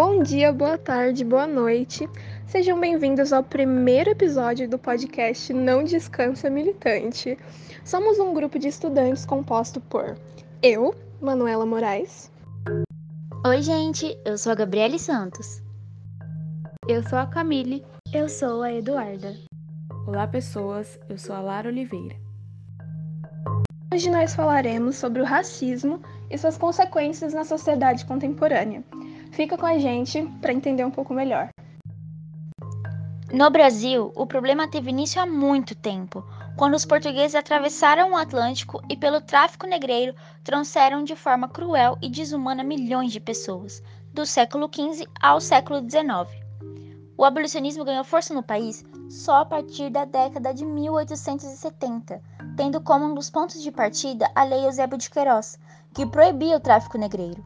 Bom dia, boa tarde, boa noite. Sejam bem-vindos ao primeiro episódio do podcast Não Descansa Militante. Somos um grupo de estudantes composto por eu, Manuela Moraes. Oi, gente, eu sou a Gabriele Santos. Eu sou a Camille. Eu sou a Eduarda. Olá, pessoas, eu sou a Lara Oliveira. Hoje nós falaremos sobre o racismo e suas consequências na sociedade contemporânea. Fica com a gente para entender um pouco melhor. No Brasil, o problema teve início há muito tempo, quando os portugueses atravessaram o Atlântico e, pelo tráfico negreiro, trouxeram de forma cruel e desumana milhões de pessoas, do século XV ao século XIX. O abolicionismo ganhou força no país só a partir da década de 1870, tendo como um dos pontos de partida a Lei Eusébio de Queiroz, que proibia o tráfico negreiro.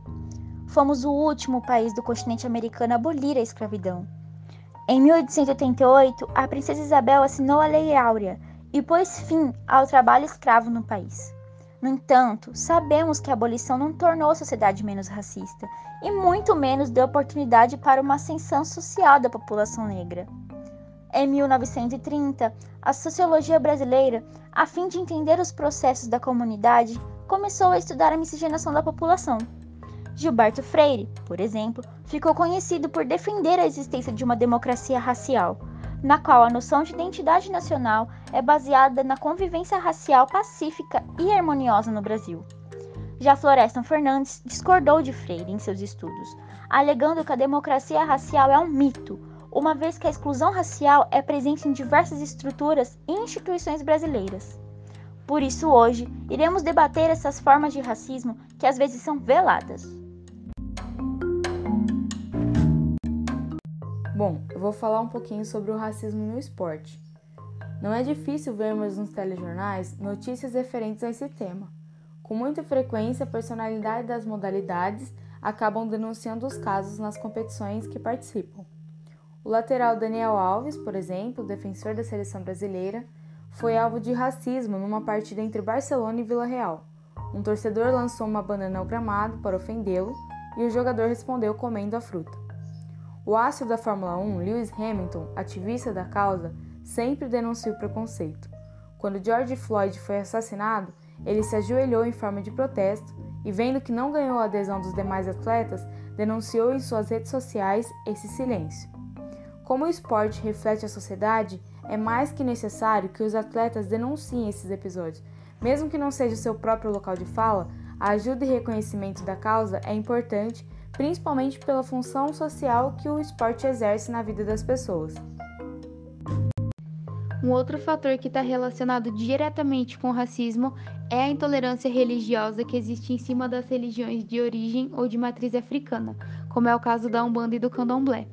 Fomos o último país do continente americano a abolir a escravidão. Em 1888, a princesa Isabel assinou a Lei Áurea e pôs fim ao trabalho escravo no país. No entanto, sabemos que a abolição não tornou a sociedade menos racista e muito menos deu oportunidade para uma ascensão social da população negra. Em 1930, a sociologia brasileira, a fim de entender os processos da comunidade, começou a estudar a miscigenação da população. Gilberto Freire, por exemplo, ficou conhecido por defender a existência de uma democracia racial, na qual a noção de identidade nacional é baseada na convivência racial pacífica e harmoniosa no Brasil. Já Florestan Fernandes discordou de Freire em seus estudos, alegando que a democracia racial é um mito, uma vez que a exclusão racial é presente em diversas estruturas e instituições brasileiras. Por isso, hoje, iremos debater essas formas de racismo que às vezes são veladas. Bom, eu vou falar um pouquinho sobre o racismo no esporte. Não é difícil vermos nos telejornais notícias referentes a esse tema. Com muita frequência, a personalidade das modalidades acabam denunciando os casos nas competições que participam. O lateral Daniel Alves, por exemplo, defensor da seleção brasileira, foi alvo de racismo numa partida entre Barcelona e Vila Real. Um torcedor lançou uma banana ao gramado para ofendê-lo e o jogador respondeu comendo a fruta. O astro da Fórmula 1, Lewis Hamilton, ativista da causa, sempre denunciou o preconceito. Quando George Floyd foi assassinado, ele se ajoelhou em forma de protesto e, vendo que não ganhou a adesão dos demais atletas, denunciou em suas redes sociais esse silêncio. Como o esporte reflete a sociedade, é mais que necessário que os atletas denunciem esses episódios. Mesmo que não seja o seu próprio local de fala, a ajuda e reconhecimento da causa é importante principalmente pela função social que o esporte exerce na vida das pessoas. Um outro fator que está relacionado diretamente com o racismo é a intolerância religiosa que existe em cima das religiões de origem ou de matriz africana, como é o caso da Umbanda e do Candomblé.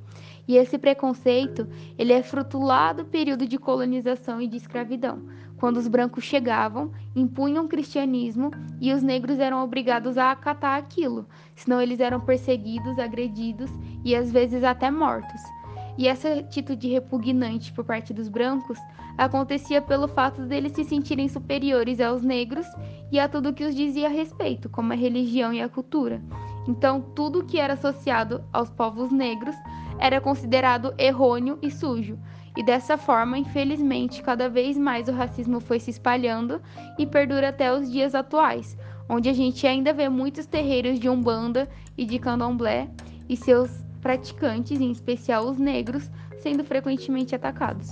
E esse preconceito, ele é fruto lá do período de colonização e de escravidão, quando os brancos chegavam, impunham o cristianismo e os negros eram obrigados a acatar aquilo, senão eles eram perseguidos, agredidos e às vezes até mortos. E essa atitude repugnante por parte dos brancos acontecia pelo fato deles se sentirem superiores aos negros e a tudo que os dizia a respeito, como a religião e a cultura. Então, tudo que era associado aos povos negros era considerado errôneo e sujo, e dessa forma, infelizmente, cada vez mais o racismo foi se espalhando e perdura até os dias atuais, onde a gente ainda vê muitos terreiros de Umbanda e de Candomblé e seus praticantes, em especial os negros, sendo frequentemente atacados.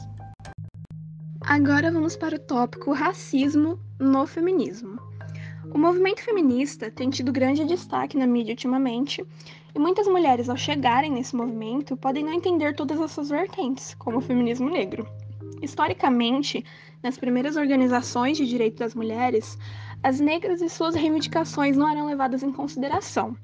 Agora vamos para o tópico racismo no feminismo. O movimento feminista tem tido grande destaque na mídia ultimamente, e muitas mulheres, ao chegarem nesse movimento, podem não entender todas as suas vertentes, como o feminismo negro. Historicamente, nas primeiras organizações de direito das mulheres, as negras e suas reivindicações não eram levadas em consideração.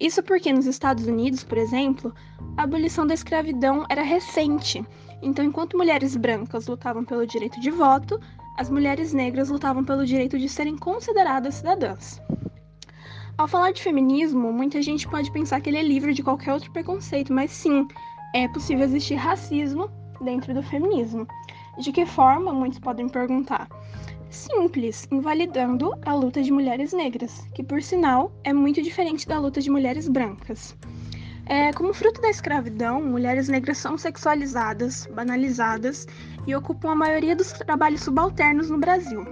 Isso porque nos Estados Unidos, por exemplo, a abolição da escravidão era recente. Então, enquanto mulheres brancas lutavam pelo direito de voto, as mulheres negras lutavam pelo direito de serem consideradas cidadãs. Ao falar de feminismo, muita gente pode pensar que ele é livre de qualquer outro preconceito, mas sim, é possível existir racismo dentro do feminismo. De que forma? Muitos podem perguntar. Simples, invalidando a luta de mulheres negras, que por sinal é muito diferente da luta de mulheres brancas. É, como fruto da escravidão, mulheres negras são sexualizadas, banalizadas e ocupam a maioria dos trabalhos subalternos no Brasil.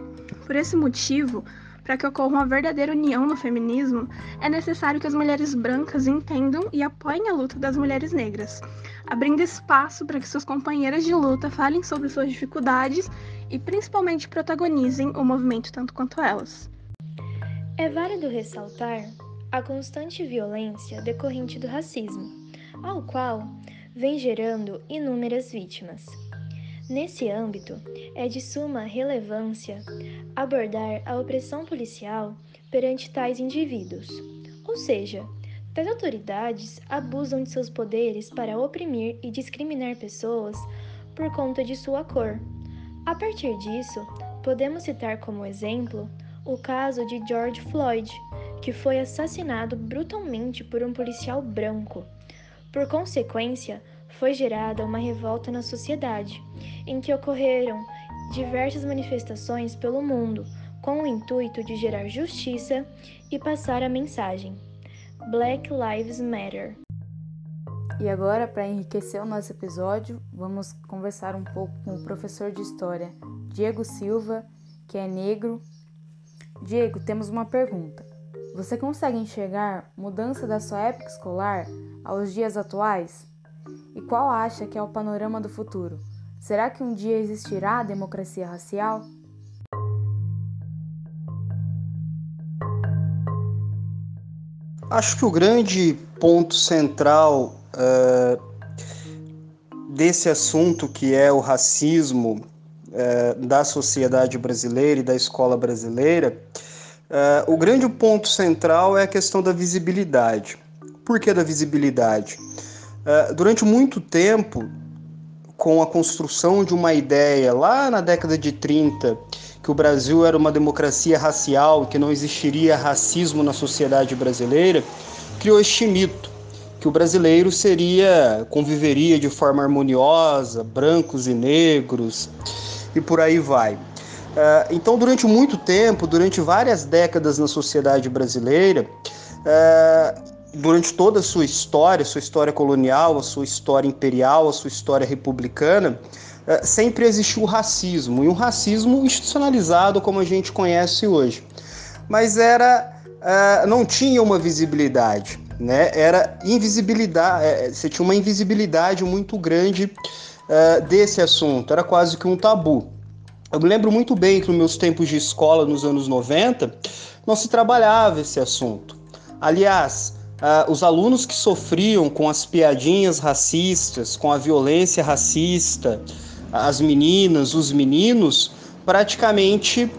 Por esse motivo, para que ocorra uma verdadeira união no feminismo, é necessário que as mulheres brancas entendam e apoiem a luta das mulheres negras, abrindo espaço para que suas companheiras de luta falem sobre suas dificuldades e principalmente protagonizem o movimento tanto quanto elas. É válido ressaltar a constante violência decorrente do racismo, ao qual vem gerando inúmeras vítimas. Nesse âmbito, é de suma relevância abordar a opressão policial perante tais indivíduos, ou seja, tais autoridades abusam de seus poderes para oprimir e discriminar pessoas por conta de sua cor. A partir disso, podemos citar como exemplo o caso de George Floyd, que foi assassinado brutalmente por um policial branco. Por consequência, foi gerada uma revolta na sociedade, em que ocorreram diversas manifestações pelo mundo com o intuito de gerar justiça e passar a mensagem: Black Lives Matter. E agora, para enriquecer o nosso episódio, vamos conversar um pouco com o professor de História, Diego Silva, que é negro. Diego, temos uma pergunta. Você consegue enxergar mudança da sua época escolar aos dias atuais? E qual acha que é o panorama do futuro? Será que um dia existirá a democracia racial? Acho que o grande ponto central uh, desse assunto, que é o racismo uh, da sociedade brasileira e da escola brasileira, uh, o grande ponto central é a questão da visibilidade. Por que da visibilidade? Uh, durante muito tempo, com a construção de uma ideia lá na década de 30, que o Brasil era uma democracia racial, que não existiria racismo na sociedade brasileira, criou este mito que o brasileiro seria conviveria de forma harmoniosa, brancos e negros e por aí vai. Uh, então, durante muito tempo, durante várias décadas na sociedade brasileira, uh, durante toda a sua história, sua história colonial, a sua história imperial, a sua história republicana, eh, sempre existiu o racismo, e um racismo institucionalizado como a gente conhece hoje. Mas era eh, não tinha uma visibilidade, né? Era invisibilidade, eh, você tinha uma invisibilidade muito grande desse assunto, era quase que um tabu. Eu me lembro muito bem que nos meus tempos de escola, nos anos 90, não se trabalhava esse assunto. Aliás, Uh, os alunos que sofriam com as piadinhas racistas, com a violência racista, as meninas, os meninos, praticamente uh,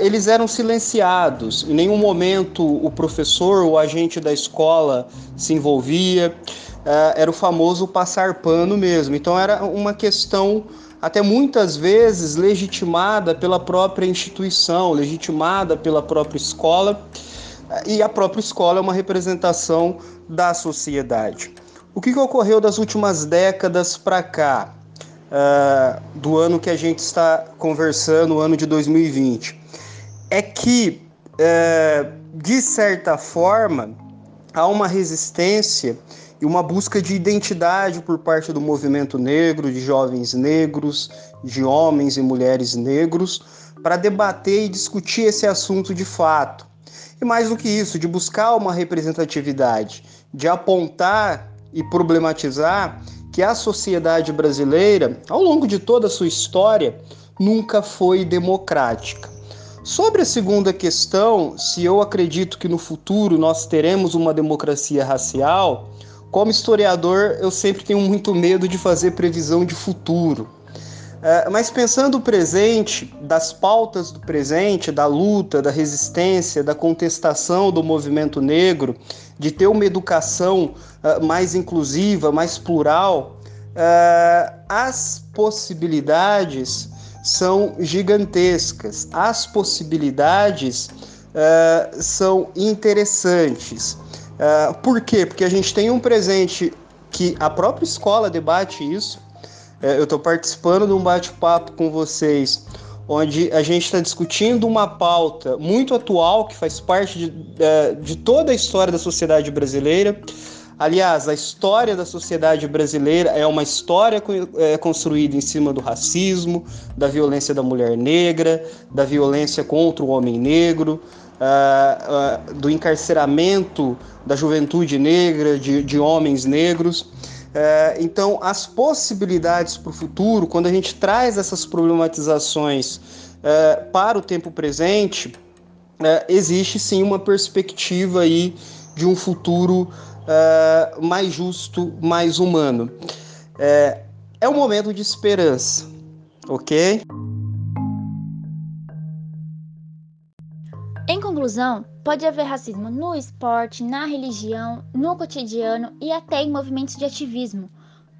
eles eram silenciados. Em nenhum momento o professor ou agente da escola se envolvia. Uh, era o famoso passar pano mesmo. Então era uma questão até muitas vezes legitimada pela própria instituição, legitimada pela própria escola e a própria escola é uma representação da sociedade. O que, que ocorreu das últimas décadas para cá, uh, do ano que a gente está conversando, o ano de 2020? É que, uh, de certa forma, há uma resistência e uma busca de identidade por parte do movimento negro, de jovens negros, de homens e mulheres negros, para debater e discutir esse assunto de fato. E mais do que isso, de buscar uma representatividade, de apontar e problematizar que a sociedade brasileira, ao longo de toda a sua história, nunca foi democrática. Sobre a segunda questão, se eu acredito que no futuro nós teremos uma democracia racial, como historiador, eu sempre tenho muito medo de fazer previsão de futuro. É, mas pensando o presente, das pautas do presente, da luta, da resistência, da contestação do movimento negro, de ter uma educação uh, mais inclusiva, mais plural, uh, as possibilidades são gigantescas, as possibilidades são interessantes. por quê? Porque a gente tem um presente que a própria escola debate isso, é, eu estou participando de um bate-papo com vocês, onde a gente está discutindo uma pauta muito atual que faz parte de, é, de toda a história da sociedade brasileira. Aliás, a história da sociedade brasileira é uma história é, construída em cima do racismo, da violência da mulher negra, da violência contra o homem negro, uh, do encarceramento da juventude negra, de, de homens negros. Uh, então, as possibilidades para o futuro, quando a gente traz essas problematizações para o tempo presente, existe sim uma perspectiva aí de um futuro mais justo, mais humano. É, é um momento de esperança, ok? Em conclusão, pode haver racismo no esporte, na religião, no cotidiano e até em movimentos de ativismo.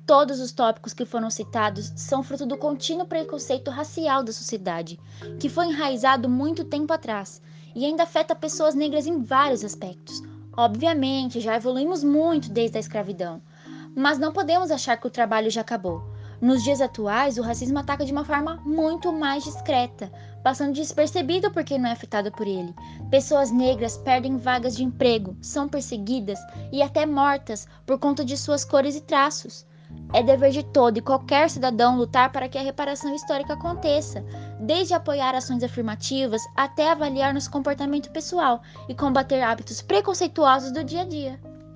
Todos os tópicos que foram citados são fruto do contínuo preconceito racial da sociedade, que foi enraizado muito tempo atrás e ainda afeta pessoas negras em vários aspectos. Obviamente, já evoluímos muito desde a escravidão, mas não podemos achar que o trabalho já acabou. Nos dias atuais, o racismo ataca de uma forma muito mais discreta, passando despercebido por quem não é afetado por ele. Pessoas negras perdem vagas de emprego, são perseguidas e até mortas por conta de suas cores e traços. É dever de todo e qualquer cidadão lutar para que a reparação histórica aconteça, desde apoiar ações afirmativas até avaliar nosso comportamento pessoal e combater hábitos preconceituosos do dia a dia.